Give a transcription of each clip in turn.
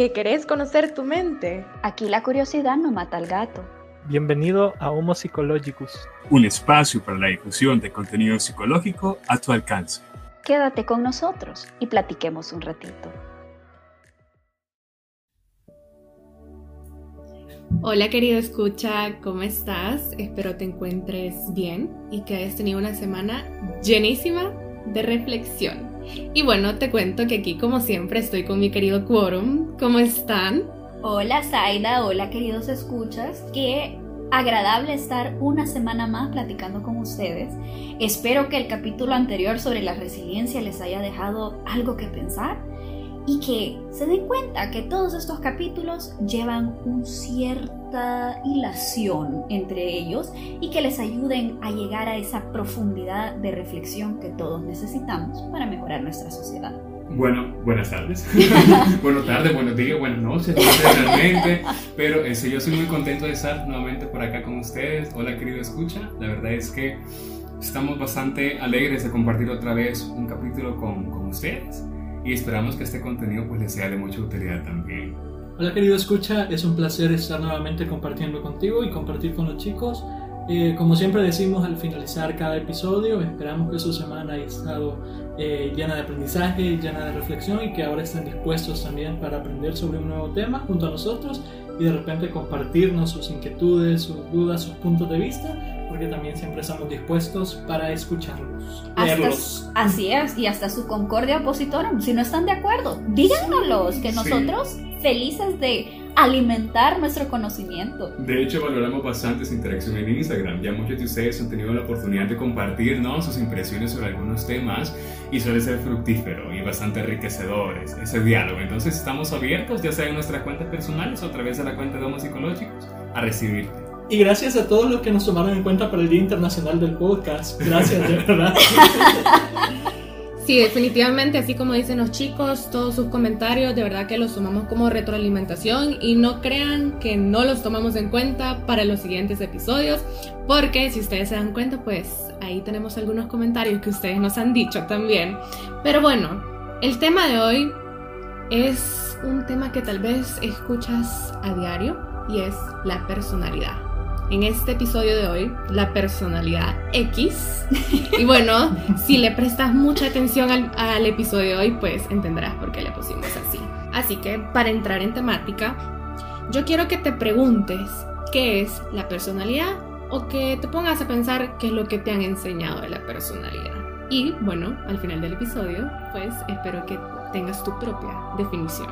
¿Que querés conocer tu mente? Aquí la curiosidad no mata al gato. Bienvenido a Homo Psychologicus, un espacio para la difusión de contenido psicológico a tu alcance. Quédate con nosotros y platiquemos un ratito. Hola querido escucha, ¿cómo estás? Espero te encuentres bien y que hayas tenido una semana llenísima de reflexión. Y bueno, te cuento que aquí como siempre estoy con mi querido Quorum. ¿Cómo están? Hola Zaida, hola queridos escuchas. Qué agradable estar una semana más platicando con ustedes. Espero que el capítulo anterior sobre la resiliencia les haya dejado algo que pensar y que se den cuenta que todos estos capítulos llevan una cierta hilación entre ellos y que les ayuden a llegar a esa profundidad de reflexión que todos necesitamos para mejorar nuestra sociedad. Bueno, buenas tardes. buenas tardes, buenos días, buenas noches, realmente. Pero ese, yo soy muy contento de estar nuevamente por acá con ustedes. Hola, querido escucha. La verdad es que estamos bastante alegres de compartir otra vez un capítulo con, con ustedes y esperamos que este contenido pues les sea de mucha utilidad también. Hola querido escucha, es un placer estar nuevamente compartiendo contigo y compartir con los chicos. Eh, como siempre decimos al finalizar cada episodio, esperamos que su semana haya estado eh, llena de aprendizaje, llena de reflexión y que ahora estén dispuestos también para aprender sobre un nuevo tema junto a nosotros y de repente compartirnos sus inquietudes, sus dudas, sus puntos de vista porque también siempre estamos dispuestos para escucharlos, leerlos. así es, y hasta su concordia opositora, si no están de acuerdo, díganos que nosotros felices de alimentar nuestro conocimiento. De hecho, valoramos bastante esa interacción en Instagram. Ya muchos de ustedes han tenido la oportunidad de compartir sus impresiones sobre algunos temas y suele ser fructífero y bastante enriquecedor ese diálogo. Entonces estamos abiertos, ya sea en nuestras cuentas personales o a través de la cuenta de Homo Psicológicos, a recibirte. Y gracias a todos los que nos tomaron en cuenta para el Día Internacional del Podcast. Gracias, de verdad. Sí, definitivamente, así como dicen los chicos, todos sus comentarios, de verdad que los tomamos como retroalimentación y no crean que no los tomamos en cuenta para los siguientes episodios, porque si ustedes se dan cuenta, pues ahí tenemos algunos comentarios que ustedes nos han dicho también. Pero bueno, el tema de hoy es un tema que tal vez escuchas a diario y es la personalidad en este episodio de hoy la personalidad X. Y bueno, si le prestas mucha atención al, episodio de hoy, pues entenderás por qué le pusimos así. Así que para entrar en temática, yo quiero que te preguntes qué es la personalidad o que te pongas a pensar qué es lo que te han enseñado de la personalidad. Y bueno, al final del episodio, pues espero que tengas tu propia definición.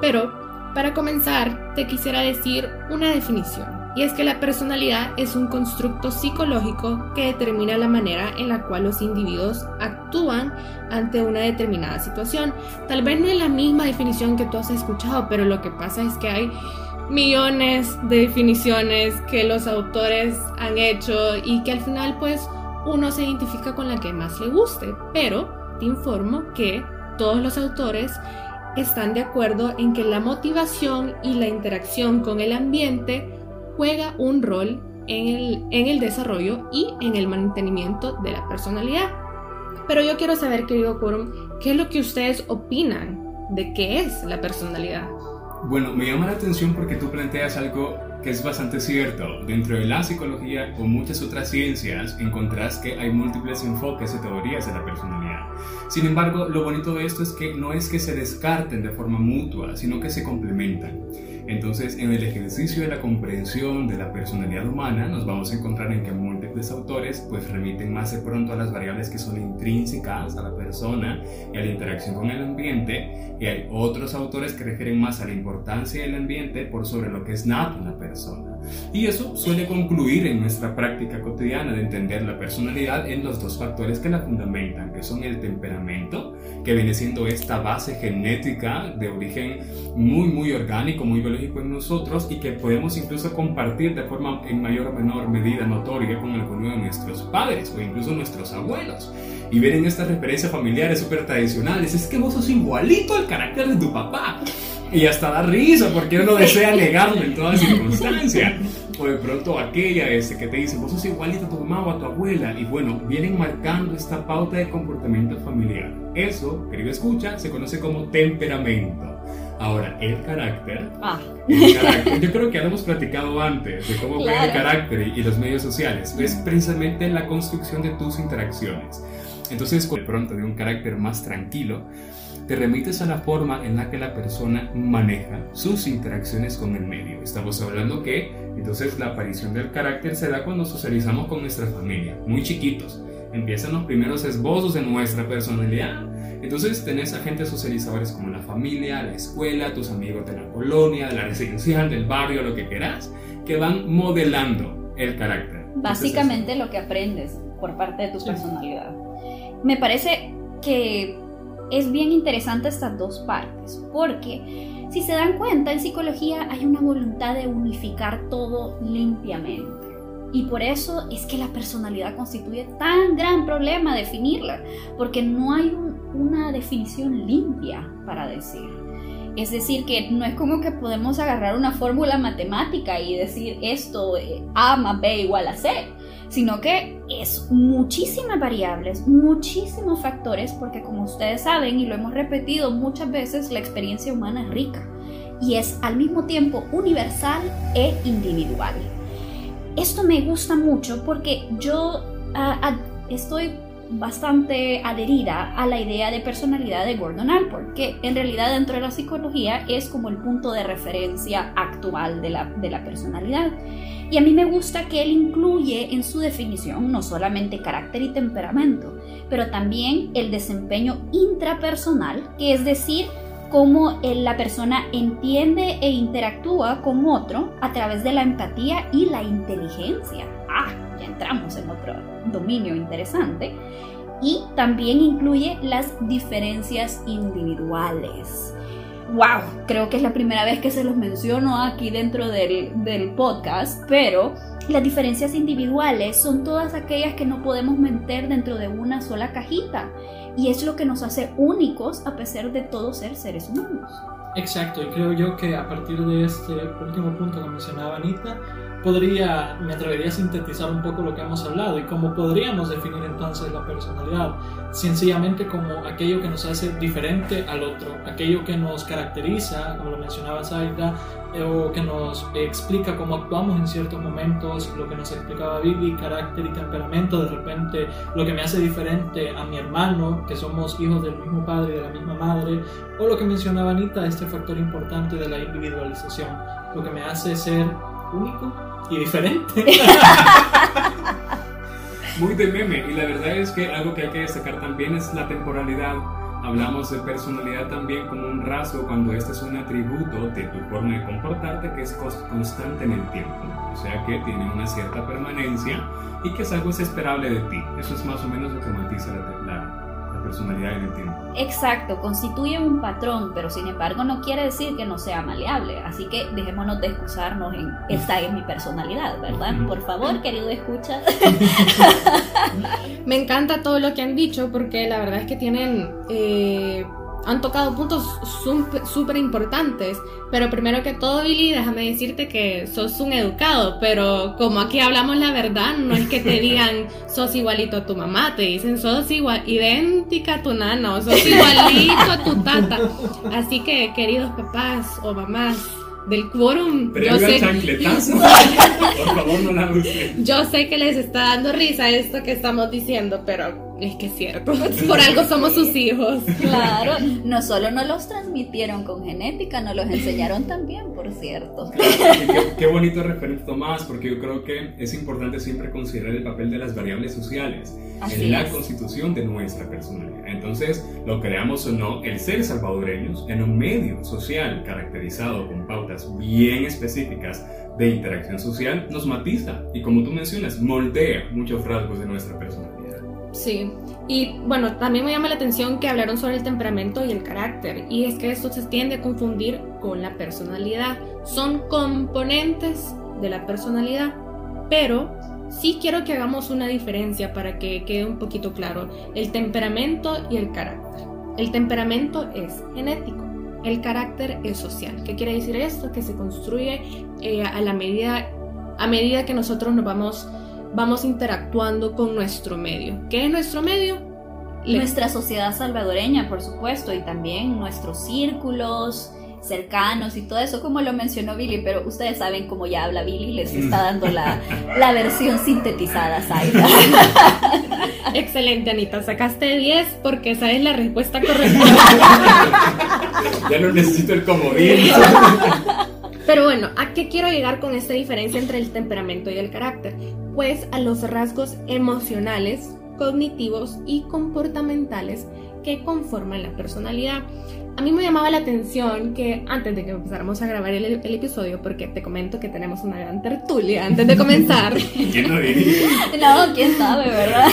Pero para comenzar, te quisiera decir una definición y es que la personalidad es un constructo psicológico que determina la manera en la cual los individuos actúan ante una determinada situación. Tal vez no es la misma definición que tú has escuchado, pero lo que pasa es que hay millones de definiciones que los autores han hecho y que al final pues uno se identifica con la que más le guste, pero te informo que todos los autores están de acuerdo en que la motivación y la interacción con el ambiente juega un rol en el, en el desarrollo y en el mantenimiento de la personalidad. Pero yo quiero saber, querido Quorum, ¿qué es lo que ustedes opinan de qué es la personalidad? Bueno, me llama la atención porque tú planteas algo que es bastante cierto. Dentro de la psicología o muchas otras ciencias encontrás que hay múltiples enfoques y teorías de la personalidad. Sin embargo, lo bonito de esto es que no es que se descarten de forma mutua, sino que se complementan. Entonces, en el ejercicio de la comprensión de la personalidad humana, nos vamos a encontrar en que múltiples autores pues remiten más de pronto a las variables que son intrínsecas a la persona y a la interacción con el ambiente, y hay otros autores que refieren más a la importancia del ambiente por sobre lo que es nato en la persona. Y eso suele concluir en nuestra práctica cotidiana de entender la personalidad en los dos factores que la fundamentan, que son el temperamento, que viene siendo esta base genética de origen muy, muy orgánico, muy biológico en nosotros y que podemos incluso compartir de forma en mayor o menor medida notoria con alguno de nuestros padres o incluso nuestros abuelos. Y ver en estas referencias familiares súper tradicionales, es que vos sos igualito al carácter de tu papá. Y hasta da risa porque uno desea negarlo en toda circunstancia. O de pronto aquella ese que te dice, vos sos igualito a tu mamá o a tu abuela. Y bueno, vienen marcando esta pauta de comportamiento familiar. Eso, querido escucha, se conoce como temperamento. Ahora, el carácter, Ah, el carácter, yo creo que ya lo hemos platicado antes de cómo ver el Claro. carácter y, y los medios sociales. Es precisamente la construcción de tus interacciones. Entonces, de pronto, de un carácter más tranquilo, te remites a la forma en la que la persona maneja sus interacciones con el medio. Estamos hablando que entonces la aparición del carácter se da cuando socializamos con nuestra familia, muy chiquitos. Empiezan los primeros esbozos de nuestra personalidad. Entonces tenés agentes socializadores como la familia, la escuela, tus amigos de la colonia, de la residencial, del barrio, lo que quieras, que van modelando el carácter. básicamente lo que aprendes por parte de tu personalidad. Me parece que es bien interesante estas dos partes, porque si se dan cuenta, en psicología hay una voluntad de unificar todo limpiamente. Y por eso es que la personalidad constituye tan gran problema definirla, porque no hay un- una definición limpia para decir. Es decir, que no es como que podemos agarrar una fórmula matemática y decir esto, eh, A más B igual a C, sino que es muchísimas variables, muchísimos factores, porque como ustedes saben y lo hemos repetido muchas veces, la experiencia humana es rica y es al mismo tiempo universal e individual. Esto me gusta mucho porque yo ah, ah, estoy bastante adherida a la idea de personalidad de Gordon Allport, que en realidad dentro de la psicología es como el punto de referencia actual de la, de la personalidad. Y a mí me gusta que él incluye en su definición no solamente carácter y temperamento, pero también el desempeño intrapersonal, que es decir, cómo el- la persona entiende e interactúa con otro a través de la empatía y la inteligencia. Ah, ya entramos en otro dominio interesante. Y también incluye las diferencias individuales. Wow, creo que es la primera vez que se los menciono aquí dentro del, del podcast, pero las diferencias individuales son todas aquellas que no podemos meter dentro de una sola cajita y es lo que nos hace únicos a pesar de todos ser seres humanos. Exacto, y creo yo que a partir de este último punto que mencionaba Anita, podría, me atrevería a sintetizar un poco lo que hemos hablado y cómo podríamos definir entonces la personalidad, sencillamente como aquello que nos hace diferente al otro, aquello que nos caracteriza, como lo mencionaba Zaida, eh, o que nos explica cómo actuamos en ciertos momentos, lo que nos explicaba Billy, carácter y temperamento, de repente lo que me hace diferente a mi hermano, que somos hijos del mismo padre y de la misma madre, o lo que mencionaba Anita, este factor importante de la individualización, lo que me hace ser único y diferente. Muy de meme, y la verdad es que algo que hay que destacar también es la temporalidad. Hablamos de personalidad también como un rasgo cuando este es un atributo de tu forma de comportarte que es constante en el tiempo, o sea que tiene una cierta permanencia y que es algo es esperable de ti. Eso es más o menos lo que matiza la- la personalidad en el tiempo. Exacto, constituye un patrón, pero sin embargo no quiere decir que no sea maleable. Así que dejémonos de excusarnos en esta es mi personalidad, ¿verdad? Por favor, querido escucha. Me encanta todo lo que han dicho porque la verdad es que tienen, eh, han tocado puntos súper importantes. Pero primero que todo, Billy, déjame decirte que sos un educado, pero como aquí hablamos la verdad, no es que te digan sos igualito a tu mamá, te dicen sos igual, idéntica a tu nana o sos igualito a tu tata. Así que, queridos papás o mamás del quórum, yo Previo al sé, chancletazo, por favor no la use. yo sé que les está dando risa esto que estamos diciendo, pero es que es cierto. Por algo somos sus hijos. Claro, no solo nos los transmitieron con genética, nos los enseñaron también, por cierto. Claro, qué, qué bonito referente Tomás, porque yo creo que es importante siempre considerar el papel de las variables sociales Así en la es. constitución de nuestra personalidad. Entonces, lo creamos o no, el ser salvadoreños en un medio social caracterizado con pautas bien específicas de interacción social nos matiza y como tú mencionas, moldea muchos rasgos de nuestra personalidad. Sí, y bueno, también me llama la atención que hablaron sobre el temperamento y el carácter, y es que esto se tiende a confundir con la personalidad. Son componentes de la personalidad, pero sí quiero que hagamos una diferencia para que quede un poquito claro, el temperamento y el carácter. El temperamento es genético, el carácter es social. ¿Qué quiere decir esto? Que se construye eh, a la medida, a medida que nosotros nos vamos vamos interactuando con nuestro medio. ¿Qué es nuestro medio? Le- Nuestra sociedad salvadoreña, por supuesto, y también nuestros círculos, cercanos y todo eso, como lo mencionó Billy, pero ustedes saben cómo ya habla Billy, les está dando la, la versión sintetizada, Saida. Excelente, Anita. Sacaste 10 porque esa es la respuesta correcta. ya no necesito el comodín. Pero bueno, ¿a qué quiero llegar con esta diferencia entre el temperamento y el carácter? Pues a los rasgos emocionales, cognitivos y comportamentales que conforman la personalidad. A mí me llamaba la atención que antes de que empezáramos a grabar el, episodio, porque te comento que tenemos una gran tertulia antes de comenzar. ¿Quién lo diría? No, quién sabe, ¿verdad?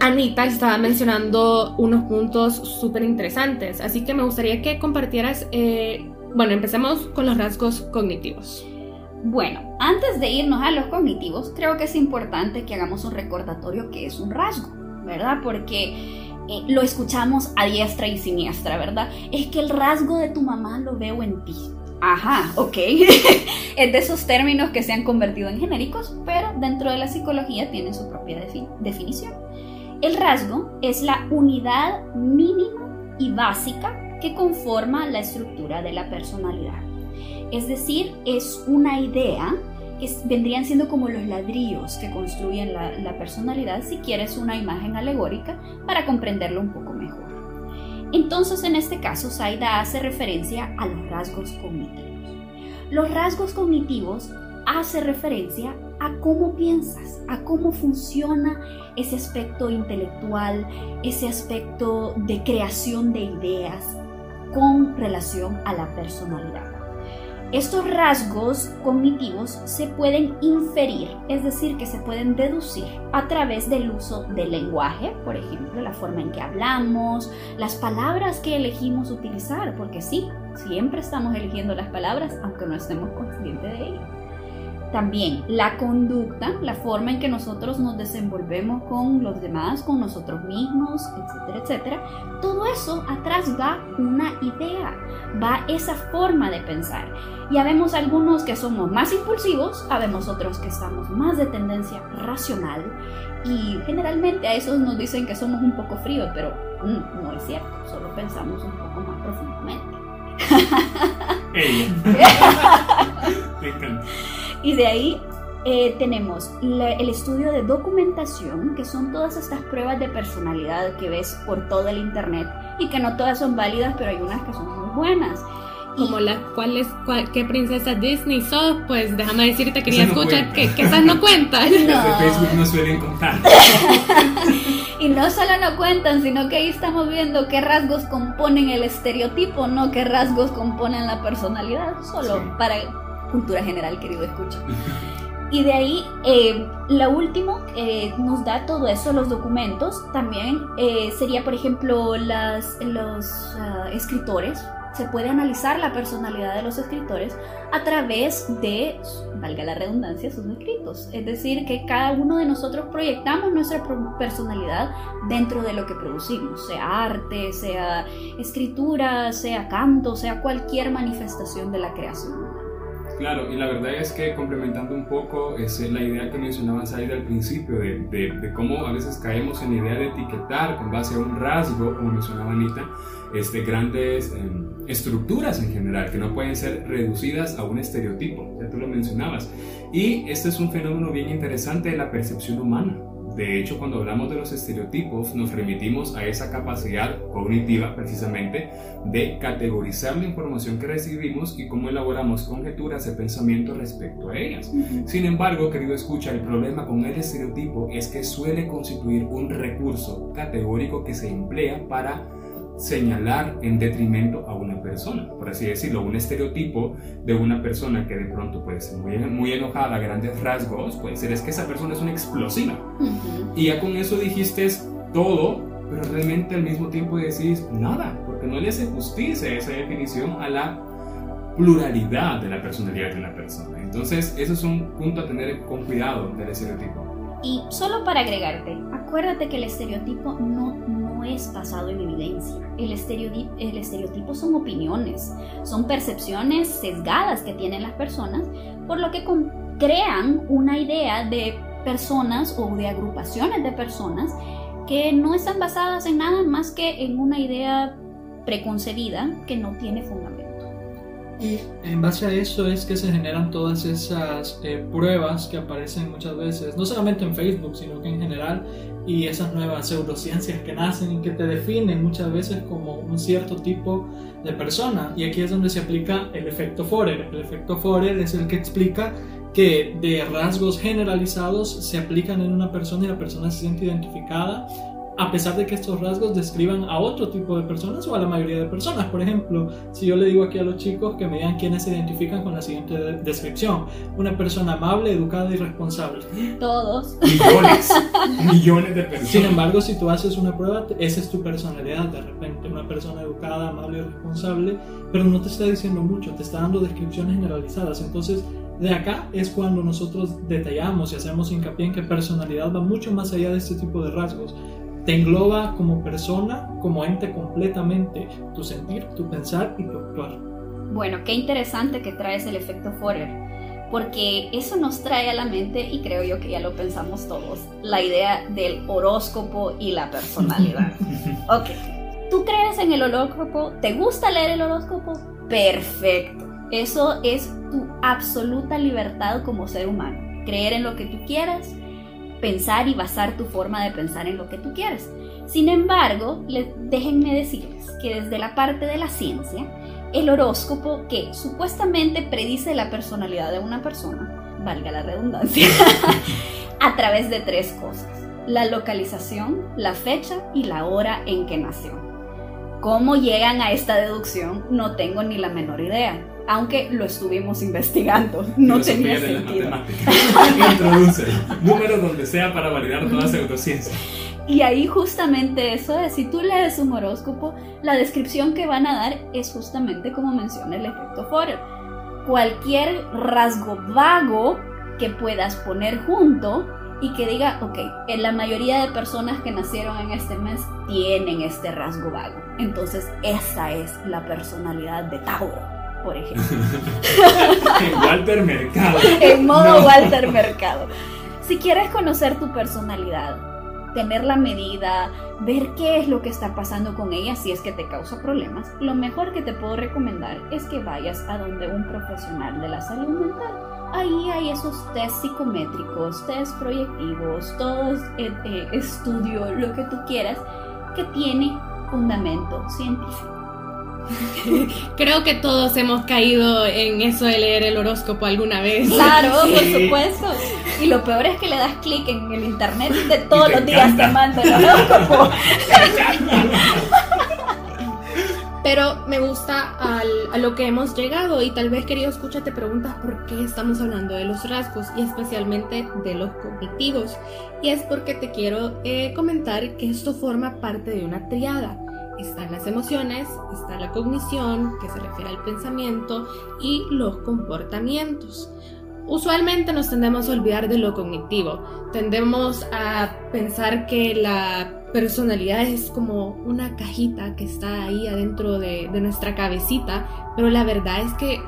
Anita estaba mencionando unos puntos súper interesantes, así que me gustaría que compartieras, eh, bueno, empecemos con los rasgos cognitivos. Bueno, antes de irnos a los cognitivos, creo que es importante que hagamos un recordatorio que es un rasgo, ¿verdad? Porque eh, lo escuchamos a diestra y siniestra, ¿verdad? Es que el rasgo de tu mamá lo veo en ti. Ajá, ok. es de esos términos que se han convertido en genéricos, pero dentro de la psicología tienen su propia definición. El rasgo es la unidad mínima y básica que conforma la estructura de la personalidad. Es decir, es una idea que vendrían siendo como los ladrillos que construyen la, personalidad, si quieres una imagen alegórica para comprenderlo un poco mejor. Entonces, en este caso, Saida hace referencia a los rasgos cognitivos. Los rasgos cognitivos hace referencia a cómo piensas, a cómo funciona ese aspecto intelectual, ese aspecto de creación de ideas con relación a la personalidad. Estos rasgos cognitivos se pueden inferir, es decir, que se pueden deducir a través del uso del lenguaje, por ejemplo, la forma en que hablamos, las palabras que elegimos utilizar, porque sí, siempre estamos eligiendo las palabras aunque no estemos conscientes de ello. También la conducta, la forma en que nosotros nos desenvolvemos con los demás, con nosotros mismos, etcétera, etcétera. Todo eso atrás va una idea, va esa forma de pensar. Ya vemos algunos que somos más impulsivos, habemos otros que estamos más de tendencia racional y generalmente a esos nos dicen que somos un poco fríos, pero mm, no es cierto, solo pensamos un poco más profundamente. Me encanta. Y de ahí eh, tenemos el estudio de documentación, que son todas estas pruebas de personalidad que ves por todo el internet y que no todas son válidas, pero hay unas que son muy buenas. Como las cuales, qué princesa Disney sos, pues déjame decirte, quería escuchar que, que, esas no cuentan. Las de Facebook no suelen contar. y no solo no cuentan, sino que ahí estamos viendo qué rasgos componen el estereotipo, no qué rasgos componen la personalidad, solo para cultura general, querido escucha. Y de ahí, eh, lo último que nos da todo eso, los documentos, también eh, sería, por ejemplo, las, los ah, escritores. Se puede analizar la personalidad de los escritores a través de, valga la redundancia, sus escritos. Es decir, que cada uno de nosotros proyectamos nuestra personalidad dentro de lo que producimos, sea arte, sea escritura, sea canto, sea cualquier manifestación de la creación Claro, y la verdad es que complementando un poco es la idea que mencionaba Saida al principio, de, de, cómo a veces caemos en la idea de etiquetar con base a un rasgo, como mencionaba Anita, este, grandes em, estructuras en general, que no pueden ser reducidas a un estereotipo, ya tú lo mencionabas. Y este es un fenómeno bien interesante de la percepción humana. De hecho, cuando hablamos de los estereotipos, nos remitimos a esa capacidad cognitiva precisamente de categorizar la información que recibimos y cómo elaboramos conjeturas de pensamiento respecto a ellas. Sin embargo, querido escucha, el problema con el estereotipo es que suele constituir un recurso categórico que se emplea para señalar en detrimento a una persona, por así decirlo, un estereotipo de una persona que de pronto puede ser muy, muy enojada a grandes rasgos, puede ser es que esa persona es una explosiva. Y ya con eso dijiste todo, pero realmente al mismo tiempo decís nada, porque no le hace justicia esa definición a la pluralidad de la personalidad de una persona. Entonces, eso es un punto a tener con cuidado del estereotipo. Y solo para agregarte, acuérdate que el estereotipo no, es basado en evidencia. El estereotipo son opiniones, son percepciones sesgadas que tienen las personas, por lo que crean una idea de personas o de agrupaciones de personas que no están basadas en nada más que en una idea preconcebida que no tiene fundamento. Y en base a eso es que se generan todas esas eh, pruebas que aparecen muchas veces, no solamente en Facebook, sino que en general, y esas nuevas pseudociencias que nacen y que te definen muchas veces como un cierto tipo de persona. Y aquí es donde se aplica el efecto Forer. El efecto Forer es el que explica que de rasgos generalizados se aplican en una persona y la persona se siente identificada a pesar de que estos rasgos describan a otro tipo de personas o a la mayoría de personas. Por ejemplo, si yo le digo aquí a los chicos que me digan quiénes se identifican con la siguiente descripción, una persona amable, educada y responsable. Todos. Millones, millones de personas. Sin embargo, si tú haces una prueba, esa es tu personalidad de repente, una persona educada, amable y responsable, pero no te está diciendo mucho, te está dando descripciones generalizadas. Entonces, de acá es cuando nosotros detallamos y hacemos hincapié en que personalidad va mucho más allá de este tipo de rasgos te engloba como persona, como ente completamente, tu sentir, tu pensar y tu actuar. Bueno, qué interesante que traes el efecto Forer, porque eso nos trae a la mente, y creo yo que ya lo pensamos todos, la idea del horóscopo y la personalidad. ok, ¿tú crees en el horóscopo? ¿Te gusta leer el horóscopo? Perfecto. Eso es tu absoluta libertad como ser humano. Creer en lo que tú quieras, pensar y basar tu forma de pensar en lo que tú quieres. Sin embargo, déjenme decirles que desde la parte de la ciencia, el horóscopo que supuestamente predice la personalidad de una persona, valga la redundancia, a través de tres cosas. La localización, la fecha y la hora en que nació. ¿Cómo llegan a esta deducción? No tengo ni la menor idea aunque lo estuvimos investigando. No tenía sentido. Introduce números donde sea para validar toda pseudociencia. Y ahí justamente eso es, si tú lees un horóscopo, la descripción que van a dar es justamente como menciona el efecto Forer. Cualquier rasgo vago que puedas poner junto y que diga, ok, en la mayoría de personas que nacieron en este mes tienen este rasgo vago. Entonces esa es la personalidad de Tauro por ejemplo. en Walter Mercado. en modo Walter Mercado. Si quieres conocer tu personalidad, tener la medida, ver qué es lo que está pasando con ella si es que te causa problemas, lo mejor que te puedo recomendar es que vayas a donde un profesional de la salud mental. Ahí hay esos test psicométricos, test proyectivos, todo eh, eh, estudio, lo que tú quieras, que tiene fundamento científico. Creo que todos hemos caído en eso de leer el horóscopo alguna vez. Claro, por supuesto. Y lo peor es que le das clic en el internet y de todos los días te manda el horóscopo. Pero me gusta a lo que hemos llegado y tal vez querido escucha te preguntas por qué estamos hablando de los rasgos y especialmente de los cognitivos. Y es porque te quiero eh, comentar que esto forma parte de una triada están las emociones, está la cognición, que se refiere al pensamiento, y los comportamientos. Usualmente nos tendemos a olvidar de lo cognitivo, tendemos a pensar que la personalidad es como una cajita que está ahí adentro de, nuestra cabecita, pero la verdad es que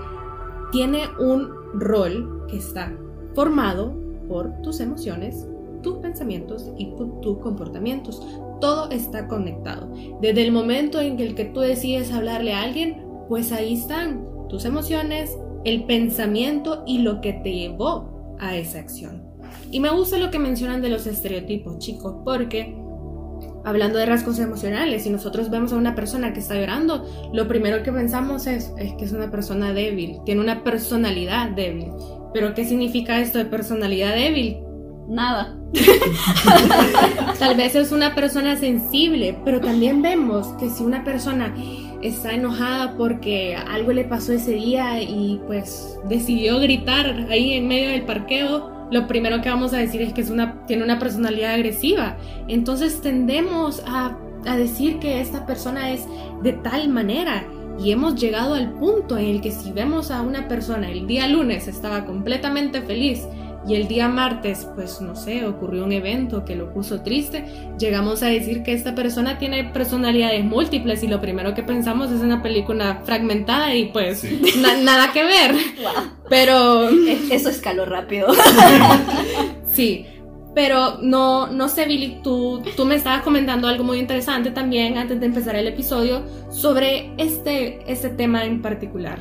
tiene un rol que está formado por tus emociones, tus pensamientos y tus comportamientos. Todo está conectado. Desde el momento en el que tú decides hablarle a alguien, pues ahí están tus emociones, el pensamiento y lo que te llevó a esa acción. Y me gusta lo que mencionan de los estereotipos, chicos, porque hablando de rasgos emocionales, si nosotros vemos a una persona que está llorando, lo primero que pensamos es, es que es una persona débil, tiene una personalidad débil. Pero ¿qué significa esto de personalidad débil? nada. Tal vez es una persona sensible, pero también vemos que si una persona está enojada porque algo le pasó ese día y pues decidió gritar ahí en medio del parqueo, lo primero que vamos a decir es que es una, tiene una personalidad agresiva. Entonces tendemos a, a decir que esta persona es de tal manera y hemos llegado al punto en el que si vemos a una persona el día lunes estaba completamente feliz y el día martes, pues no sé, ocurrió un evento que lo puso triste, llegamos a decir que esta persona tiene personalidades múltiples y lo primero que pensamos es una película fragmentada y pues nada que ver. Pero e-, eso escaló rápido. sí. Pero no, no sé, Billy, tú, tú me estabas comentando algo muy interesante también antes de empezar el episodio sobre este, este tema en particular.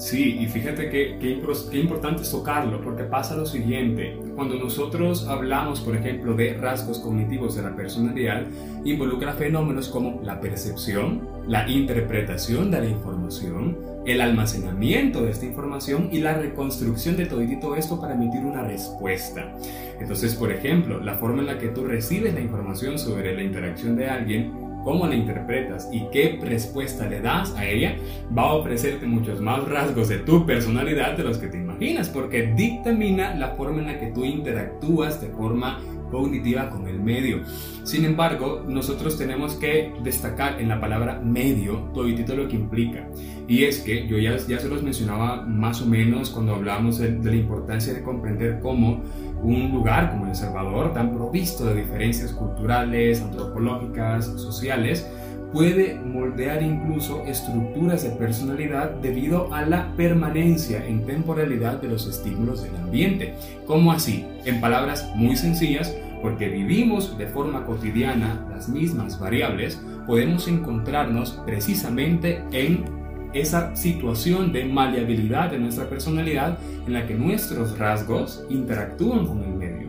Sí, y fíjate que, qué importante es tocarlo, porque pasa lo siguiente, cuando nosotros hablamos, por ejemplo, de rasgos cognitivos de la personalidad, involucra fenómenos como la percepción, la interpretación de la información, el almacenamiento de esta información y la reconstrucción de todo esto para emitir una respuesta. Entonces, por ejemplo, la forma en la que tú recibes la información sobre la interacción de alguien cómo la interpretas y qué respuesta le das a ella, va a ofrecerte muchos más rasgos de tu personalidad de los que te imaginas, porque dictamina la forma en la que tú interactúas de forma cognitiva con el medio. Sin embargo, nosotros tenemos que destacar en la palabra medio todo lo que implica. Y es que yo ya, ya se los mencionaba más o menos cuando hablábamos de, de la importancia de comprender cómo un lugar como El Salvador, tan provisto de diferencias culturales, antropológicas, sociales, puede moldear incluso estructuras de personalidad debido a la permanencia en temporalidad de los estímulos del ambiente. ¿Cómo así? En palabras muy sencillas, porque vivimos de forma cotidiana las mismas variables, podemos encontrarnos precisamente en esa situación de maleabilidad de nuestra personalidad en la que nuestros rasgos interactúan con el medio.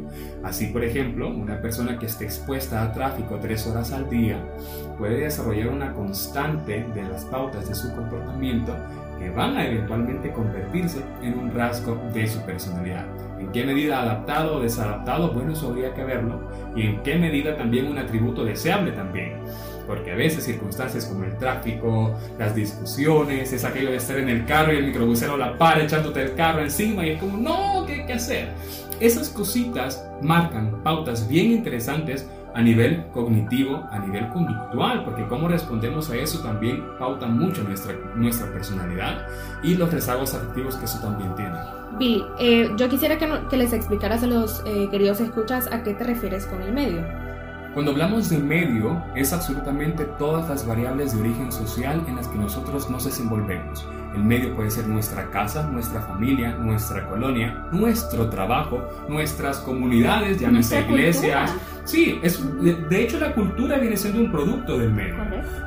Así, por ejemplo, una persona que esté expuesta a tráfico tres horas al día puede desarrollar una constante de las pautas de su comportamiento que van a eventualmente convertirse en un rasgo de su personalidad. ¿En qué medida adaptado o desadaptado? Bueno, eso habría que verlo. Y en qué medida también un atributo deseable también porque a veces circunstancias como el tráfico, las discusiones, es aquello de estar en el carro y el microbusero la para echándote el carro encima y es como, no, ¿qué hay que hacer? Esas cositas marcan pautas bien interesantes a nivel cognitivo, a nivel conductual, porque cómo respondemos a eso también pauta mucho nuestra, nuestra personalidad y los rezagos afectivos que eso también tiene. Bill, eh, yo quisiera que, que, les explicaras a los eh, queridos escuchas a qué te refieres con el medio. Cuando hablamos de medio, es absolutamente todas las variables de origen social en las que nosotros nos desenvolvemos. El medio puede ser nuestra casa, nuestra familia, nuestra colonia, nuestro trabajo, nuestras comunidades, llámese iglesias. Sí, es, de hecho la cultura viene siendo un producto del medio.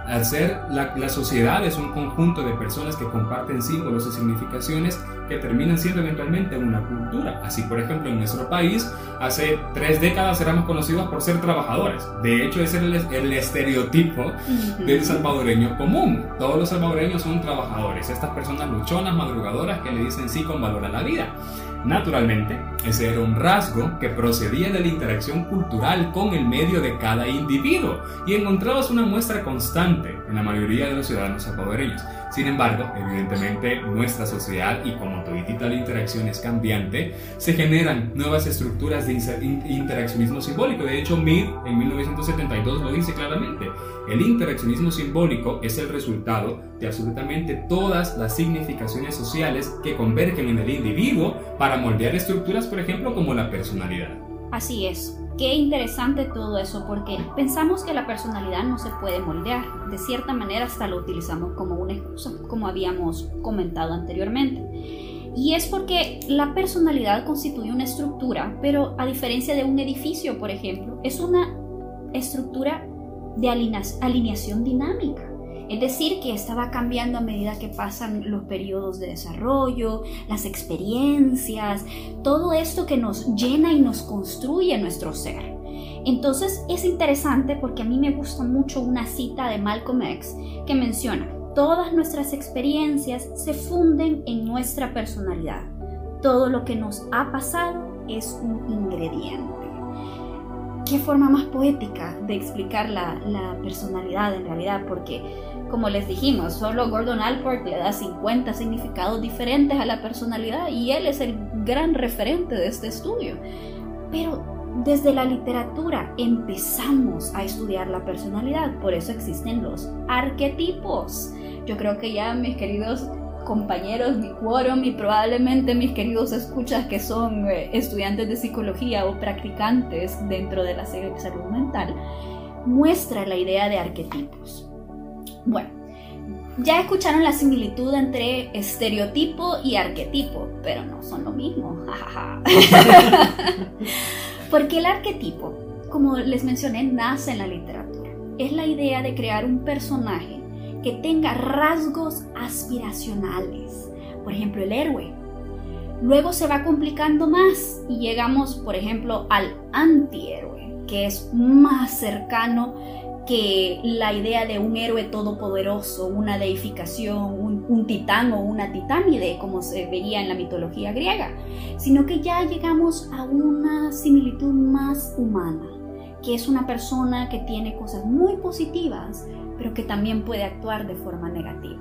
Al ser la, la sociedad es un conjunto de personas que comparten símbolos y significaciones que terminan siendo eventualmente una cultura. Así, por ejemplo, en nuestro país, hace tres décadas éramos conocidos por ser trabajadores. De hecho, ese es el, estereotipo del salvadoreño común. Todos los salvadoreños son trabajadores, estas personas luchonas, madrugadoras que le dicen sí con valor a la vida. Naturalmente, ese era un rasgo que procedía de la interacción cultural con el medio de cada individuo y encontrabas una muestra constante en la mayoría de los ciudadanos salvadoreños. Sin embargo, evidentemente nuestra sociedad y como toditita la interacción es cambiante, se generan nuevas estructuras de interaccionismo simbólico. De hecho, Mead en 1972 lo dice claramente. El interaccionismo simbólico es el resultado de absolutamente todas las significaciones sociales que convergen en el individuo para moldear estructuras, por ejemplo, como la personalidad. Así es. Qué interesante todo eso, porque pensamos que la personalidad no se puede moldear. De cierta manera hasta lo utilizamos como una excusa, como habíamos comentado anteriormente. Y es porque la personalidad constituye una estructura, pero a diferencia de un edificio, por ejemplo, es una estructura de alineación dinámica. Es decir, que estaba cambiando a medida que pasan los periodos de desarrollo, las experiencias, todo esto que nos llena y nos construye nuestro ser. Entonces es interesante porque a mí me gusta mucho una cita de Malcolm X que menciona, todas nuestras experiencias se funden en nuestra personalidad. Todo lo que nos ha pasado es un ingrediente. ¿Qué forma más poética de explicar la, la personalidad en realidad? Porque como les dijimos, solo Gordon Alport le da 50 significados diferentes a la personalidad y él es el gran referente de este estudio. Pero desde la literatura empezamos a estudiar la personalidad, por eso existen los arquetipos. Yo creo que ya mis queridos compañeros, mi quórum y probablemente mis queridos escuchas que son eh, estudiantes de psicología o practicantes dentro de la salud mental, muestra la idea de arquetipos. Bueno, ya escucharon la similitud entre estereotipo y arquetipo, pero no son lo mismo. Porque el arquetipo, como les mencioné, nace en la literatura. Es la idea de crear un personaje que tenga rasgos aspiracionales, por ejemplo, el héroe. Luego se va complicando más y llegamos, por ejemplo, al antihéroe, que es más cercano que la idea de un héroe todopoderoso, una deificación, un, un, titán o una titánide, como se veía en la mitología griega, sino que ya llegamos a una similitud más humana, que es una persona que tiene cosas muy positivas, pero que también puede actuar de forma negativa.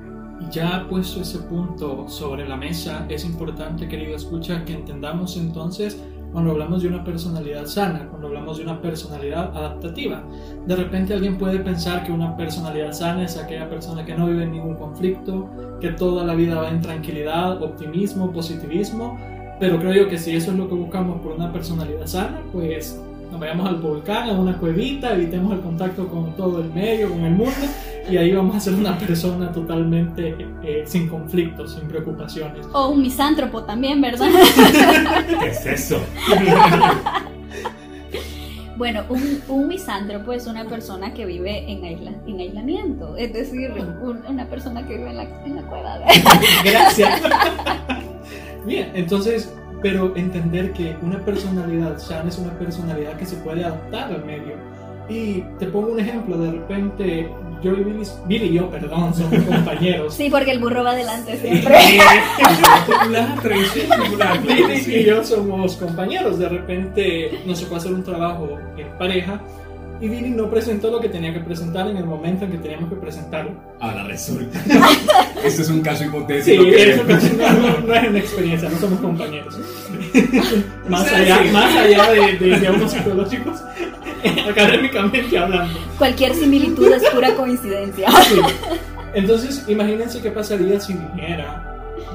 Ya puesto ese punto sobre la mesa, es importante, querido escucha, que entendamos entonces cuando hablamos de una personalidad sana, cuando hablamos de una personalidad adaptativa. De repente alguien puede pensar que una personalidad sana es aquella persona que no vive en ningún conflicto, que toda la vida va en tranquilidad, optimismo, positivismo, pero creo yo que si eso es lo que buscamos por una personalidad sana, pues nos vayamos al volcán, a una cuevita, evitemos el contacto con todo el medio, con el mundo, y ahí vamos a ser una persona totalmente eh, sin conflictos, sin preocupaciones. O un misántropo también, ¿verdad? ¿Qué es eso? Bueno, un, un, misántropo es una persona que vive en, aisla, en aislamiento, es decir, un, una persona que vive en la, en la cueva. Gracias. Bien, entonces, pero entender que una personalidad sana es una personalidad que se puede adaptar al medio. Y te pongo un ejemplo, de repente yo y Billy, Billy y yo, perdón, somos compañeros. Sí, porque el burro va adelante siempre. Billy y yo somos compañeros, de repente nos tocó hacer un trabajo en pareja y Billy no presentó lo que tenía que presentar en el momento en que teníamos que presentarlo. Ahora resulta. Esto es un caso hipotético. Sí, que... eso no, no, es una experiencia, no somos compañeros. más, allá, más allá de, de, de unos psicológicos, académicamente hablando. Cualquier similitud es pura coincidencia. Sí. Entonces, imagínense qué pasaría si viniera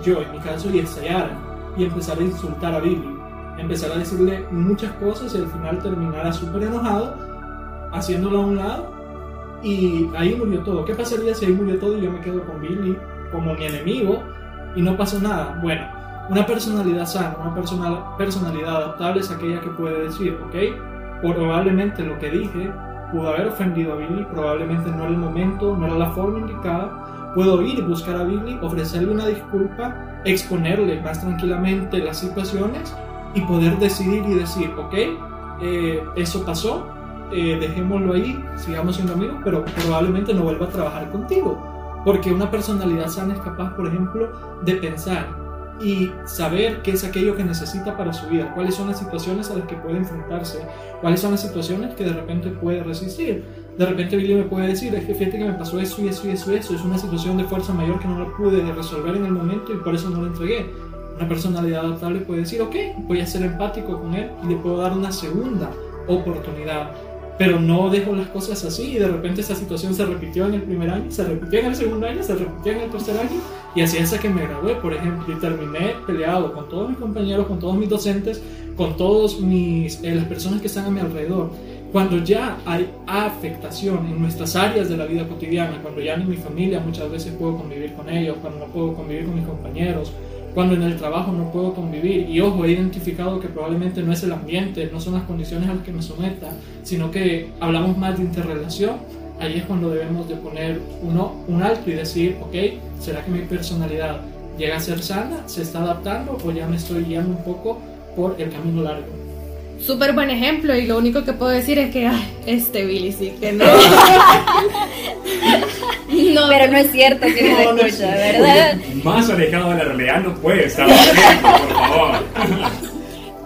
yo, en mi caso, y ensayara y empezara a insultar a Billy. Empezar a decirle muchas cosas y al final terminara súper enojado, haciéndolo a un lado. Y ahí murió todo. ¿Qué pasaría si ahí murió todo y yo me quedo con Billy como mi enemigo y no pasó nada? Bueno, una personalidad sana, una personal, personalidad adaptable es aquella que puede decir, ok, probablemente lo que dije pudo haber ofendido a Billy, probablemente no era el momento, no era la forma indicada. Puedo ir buscar a Billy, ofrecerle una disculpa, exponerle más tranquilamente las situaciones y poder decidir y decir, ok, eh, eso pasó, eh, dejémoslo ahí, sigamos siendo amigos, pero probablemente no vuelva a trabajar contigo. Porque una personalidad sana es capaz, por ejemplo, de pensar y saber qué es aquello que necesita para su vida, cuáles son las situaciones a las que puede enfrentarse, cuáles son las situaciones que de repente puede resistir. De repente Billy me puede decir, es que fíjate que me pasó eso y eso y eso y eso, es una situación de fuerza mayor que no lo pude resolver en el momento y por eso no lo entregué. Una personalidad adaptable puede decir, ok, voy a ser empático con él y le puedo dar una segunda oportunidad pero no dejo las cosas así y de repente esa situación se repitió en el primer año, se repitió en el segundo año, se repitió en el tercer año y así hasta que me gradué, por ejemplo, y terminé peleado con todos mis compañeros, con todos mis docentes, con todos mis eh, las personas que están a mi alrededor. Cuando ya hay afectación en nuestras áreas de la vida cotidiana, cuando ya ni mi familia muchas veces puedo convivir con ellos, cuando no puedo convivir con mis compañeros, cuando en el trabajo no puedo convivir. Y ojo, he identificado que probablemente no es el ambiente, no son las condiciones a las que me someta, sino que hablamos más de interrelación. Ahí es cuando debemos de poner uno, un alto y decir, ok, ¿será que mi personalidad llega a ser sana? ¿Se está adaptando o ya me estoy guiando un poco por el camino largo? Súper buen ejemplo y lo único que puedo decir es que ay, este Billy sí que no. no. Pero no es cierto que no, no escucha, ¿verdad? Más alejado de la realidad no puede estar, por favor.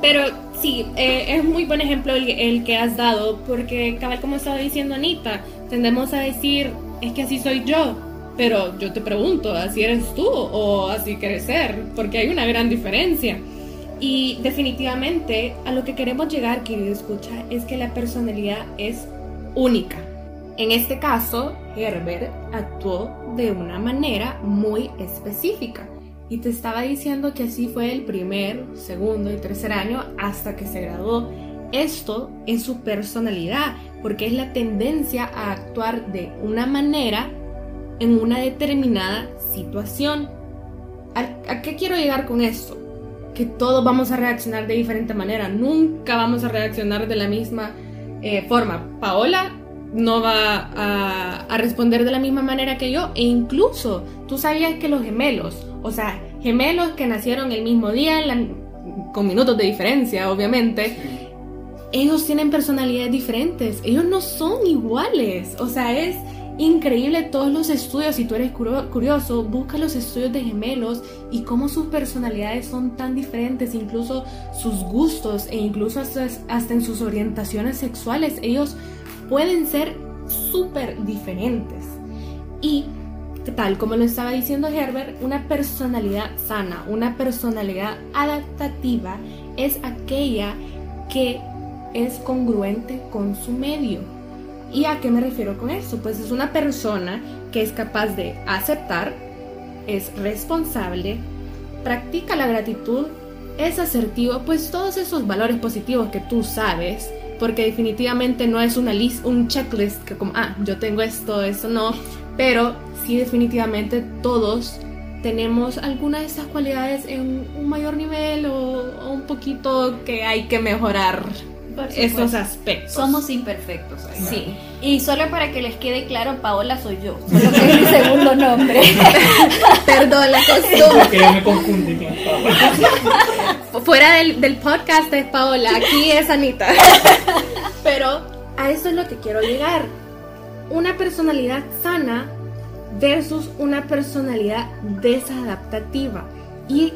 Pero sí, eh, es muy buen ejemplo el, el, que has dado, porque cabal como estaba diciendo Anita, tendemos a decir, es que así soy yo, pero yo te pregunto, ¿así eres tú o así quieres ser? Porque hay una gran diferencia. Y definitivamente a lo que queremos llegar, querido escucha, es que la personalidad es única. En este caso, Herbert actuó de una manera muy específica. Y te estaba diciendo que así fue el primer, segundo y tercer año hasta que se graduó. Esto es su personalidad, porque es la tendencia a actuar de una manera en una determinada situación. ¿A, a qué quiero llegar con esto? que todos vamos a reaccionar de diferente manera. Nunca vamos a reaccionar de la misma eh, forma. Paola no va a, a, responder de la misma manera que yo. E incluso, tú sabías que los gemelos, o sea, gemelos que nacieron el mismo día, con minutos de diferencia, obviamente. Ellos tienen personalidades diferentes, ellos no son iguales, o sea, es increíble todos los estudios, si tú eres curioso, busca los estudios de gemelos y cómo sus personalidades son tan diferentes, incluso sus gustos e incluso hasta, hasta en sus orientaciones sexuales, ellos pueden ser súper diferentes. Y tal como lo estaba diciendo Herbert, una personalidad sana, una personalidad adaptativa es aquella que es congruente con su medio ¿Y a qué me refiero con eso? Pues es una persona que es capaz de aceptar, es responsable, practica la gratitud, es asertivo, pues todos esos valores positivos que tú sabes, porque definitivamente no es una list, un checklist que como, ah, yo tengo esto, eso no, pero sí definitivamente todos tenemos alguna de estas cualidades en un mayor nivel o un poquito que hay que mejorar estos aspectos. Somos imperfectos. Sí. Y solo para que les quede claro, Paola soy yo. Solo que es mi segundo nombre. Perdón, la costumbre. Fuera del, del podcast es Paola, aquí es Anita. Pero a eso es lo que quiero llegar. Una personalidad sana versus una personalidad desadaptativa. Y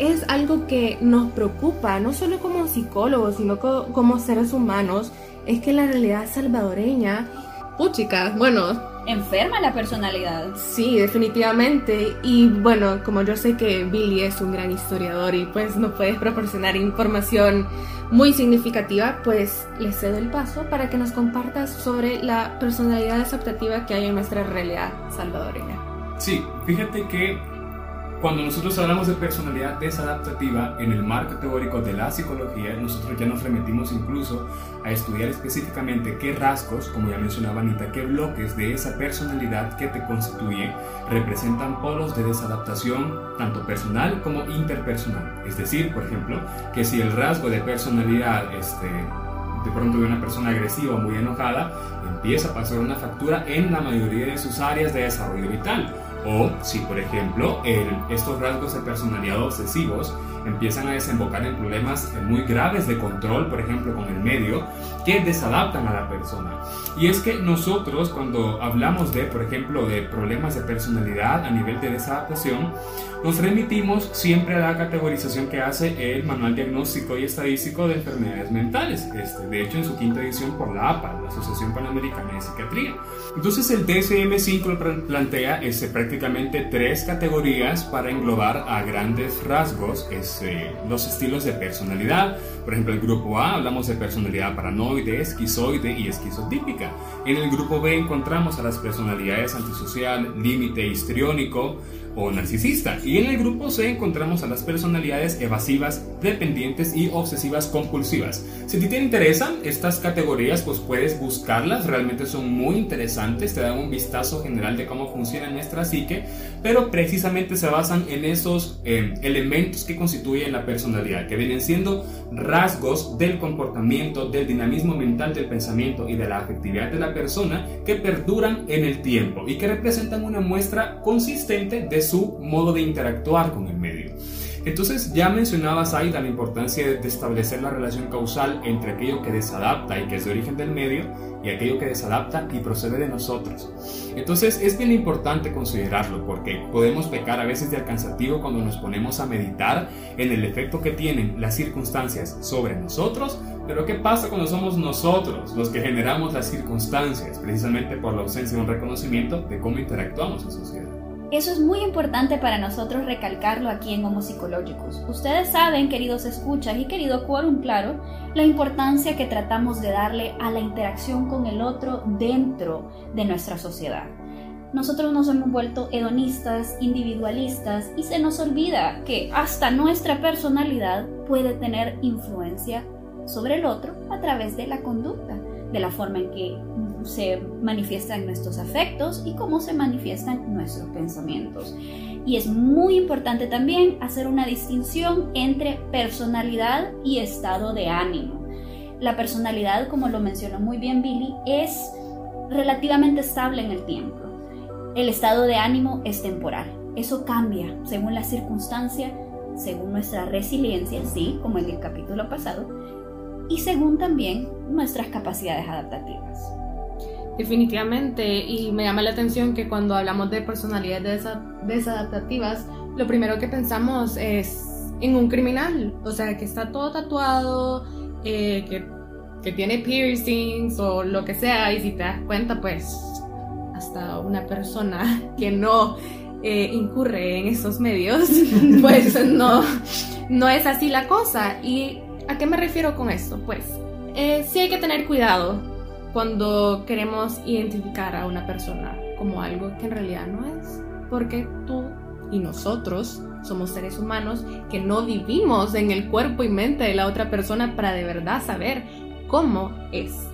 es algo que nos preocupa, no solo como psicólogos, sino como seres humanos, es que la realidad salvadoreña, puchica, bueno... Enferma la personalidad. Sí, definitivamente. Y bueno, como yo sé que Billy es un gran historiador y pues nos puedes proporcionar información muy significativa, pues le cedo el paso para que nos compartas sobre la personalidad adaptativa que hay en nuestra realidad salvadoreña. Sí, fíjate que cuando nosotros hablamos de personalidad desadaptativa en el marco teórico de la psicología, nosotros ya nos remitimos incluso a estudiar específicamente qué rasgos, como ya mencionaba Anita, qué bloques de esa personalidad que te constituye representan polos de desadaptación tanto personal como interpersonal. Es decir, por ejemplo, que si el rasgo de personalidad este, de pronto de una persona agresiva muy enojada, empieza a pasar una factura en la mayoría de sus áreas de desarrollo vital o si, por ejemplo, estos rasgos de personalidad obsesivos empiezan a desembocar en problemas muy graves de control, por ejemplo, con el medio, que desadaptan a la persona. Y es que nosotros cuando hablamos de, por ejemplo, de problemas de personalidad a nivel de desadaptación, nos remitimos siempre a la categorización que hace el Manual Diagnóstico y Estadístico de Enfermedades Mentales, este, de hecho en su quinta edición por la APA, la Asociación Panamericana de Psiquiatría. Entonces el DSM-5 plantea este, prácticamente tres categorías para englobar a grandes rasgos este, los estilos de personalidad. Por ejemplo, el grupo A hablamos de personalidad paranoide, esquizoide y esquizotípica. En el grupo B encontramos a las personalidades antisocial, límite histriónico, o narcisista. Y en el grupo C encontramos a las personalidades evasivas, dependientes y obsesivas compulsivas. Si a ti te interesan estas categorías, pues puedes buscarlas, realmente son muy interesantes, te dan un vistazo general de cómo funciona nuestra psique, pero precisamente se basan en esos eh, elementos que constituyen la personalidad, que vienen siendo rasgos del comportamiento, del dinamismo mental del pensamiento y de la afectividad de la persona que perduran en el tiempo y que representan una muestra consistente de su modo de interactuar con el medio. Entonces ya mencionaba Saida la importancia de establecer la relación causal entre aquello que desadapta y que es de origen del medio y aquello que desadapta y procede de nosotros. Entonces es bien importante considerarlo porque podemos pecar a veces de alcanzativo cuando nos ponemos a meditar en el efecto que tienen las circunstancias sobre nosotros, pero ¿qué pasa cuando somos nosotros los que generamos las circunstancias precisamente por la ausencia de un reconocimiento de cómo interactuamos en sociedad? Eso es muy importante para nosotros recalcarlo aquí en Homo Psicológicos. Ustedes saben, queridos escuchas y querido quórum, claro, la importancia que tratamos de darle a la interacción con el otro dentro de nuestra sociedad. Nosotros nos hemos vuelto hedonistas, individualistas y se nos olvida que hasta nuestra personalidad puede tener influencia sobre el otro a través de la conducta, de la forma en que se manifiestan nuestros afectos y cómo se manifiestan nuestros pensamientos. Y es muy importante también hacer una distinción entre personalidad y estado de ánimo. La personalidad, como lo mencionó muy bien Billy, es relativamente estable en el tiempo. El estado de ánimo es temporal. eso cambia según la circunstancia, según nuestra resiliencia, sí, como en el capítulo pasado, y según también nuestras capacidades adaptativas. Definitivamente, y me llama la atención que cuando hablamos de personalidades desadaptativas, lo primero que pensamos es en un criminal, o sea, que está todo tatuado, eh, que, que, tiene piercings o lo que sea, y si te das cuenta, pues hasta una persona que no eh, incurre en esos medios, pues no, no es así la cosa. ¿Y a qué me refiero con esto? Pues eh, sí hay que tener cuidado cuando queremos identificar a una persona como algo que en realidad no es, porque tú y nosotros somos seres humanos que no vivimos en el cuerpo y mente de la otra persona para de verdad saber cómo es.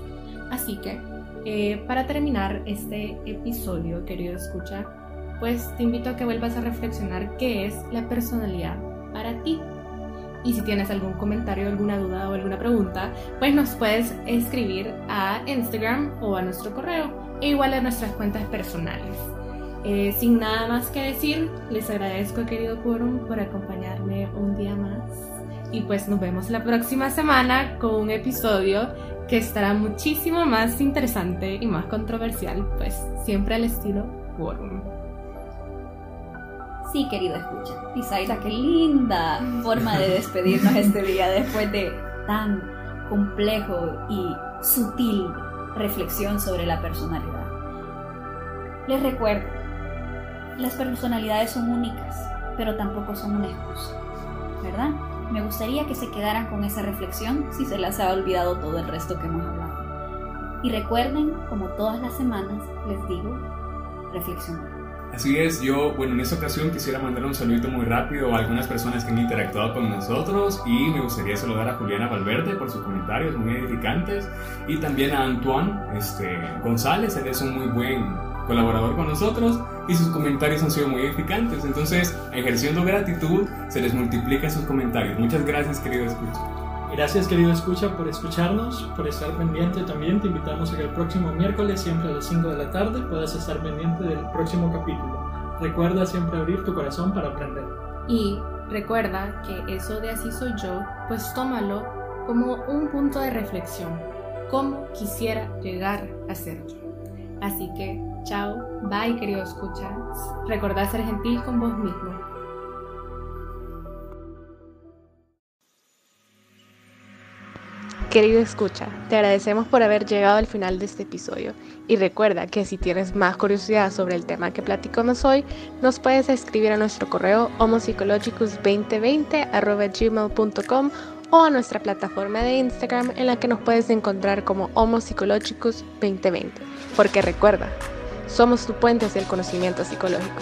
Así que, eh, para terminar este episodio, querido escucha, pues te invito a que vuelvas a reflexionar qué es la personalidad para ti. Y si tienes algún comentario, alguna duda o alguna pregunta, pues nos puedes escribir a Instagram o a nuestro correo, e igual a nuestras cuentas personales. Eh, sin nada más que decir, les agradezco, querido Quorum, por acompañarme un día más. Y pues nos vemos la próxima semana con un episodio que estará muchísimo más interesante y más controversial, pues siempre al estilo Quorum. Sí, querido escucha. Isaida, qué linda forma de despedirnos este día después de tan complejo y sutil reflexión sobre la personalidad. Les recuerdo las personalidades son únicas, pero tampoco son una excusa, ¿verdad? Me gustaría que se quedaran con esa reflexión si se les ha olvidado todo el resto que hemos hablado. Y recuerden, como todas las semanas, les digo, reflexionar. Así es, yo, bueno, en esta ocasión quisiera mandar un saludo muy rápido a algunas personas que han interactuado con nosotros y me gustaría saludar a Juliana Valverde por sus comentarios muy edificantes y también a Antoine este, González, él es un muy buen colaborador con nosotros y sus comentarios han sido muy edificantes. Entonces, ejerciendo gratitud, se les multiplican sus comentarios. Muchas gracias, querido escucha. Gracias, querido escucha, por escucharnos, por estar pendiente también. Te invitamos a que el próximo miércoles, siempre a las 5 de la tarde, puedas estar pendiente del próximo capítulo. Recuerda siempre abrir tu corazón para aprender. Y recuerda que eso de así soy yo, pues tómalo como un punto de reflexión. ¿Cómo quisiera llegar a ser yo? Así que Chao, bye querido escuchas. Recordad ser gentil con vos mismo. Querido escucha, te agradecemos por haber llegado al final de este episodio y recuerda que si tienes más curiosidad sobre el tema que platicamos hoy, nos puedes escribir a nuestro correo homopsychologicus2020 o a nuestra plataforma de Instagram en la que nos puedes encontrar como homopsychologicus2020. Porque recuerda, somos tu puente hacia el conocimiento psicológico.